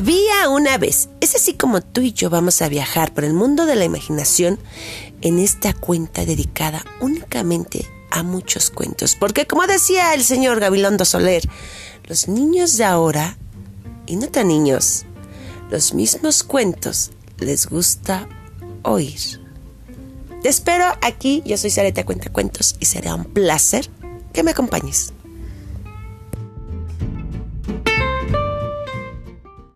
Había una vez. Es así como tú y yo vamos a viajar por el mundo de la imaginación en esta cuenta dedicada únicamente a muchos cuentos. Porque como decía el señor Gabilondo Soler, los niños de ahora, y no tan niños, los mismos cuentos les gusta oír. Te espero aquí, yo soy Sareta Cuenta Cuentos y será un placer que me acompañes.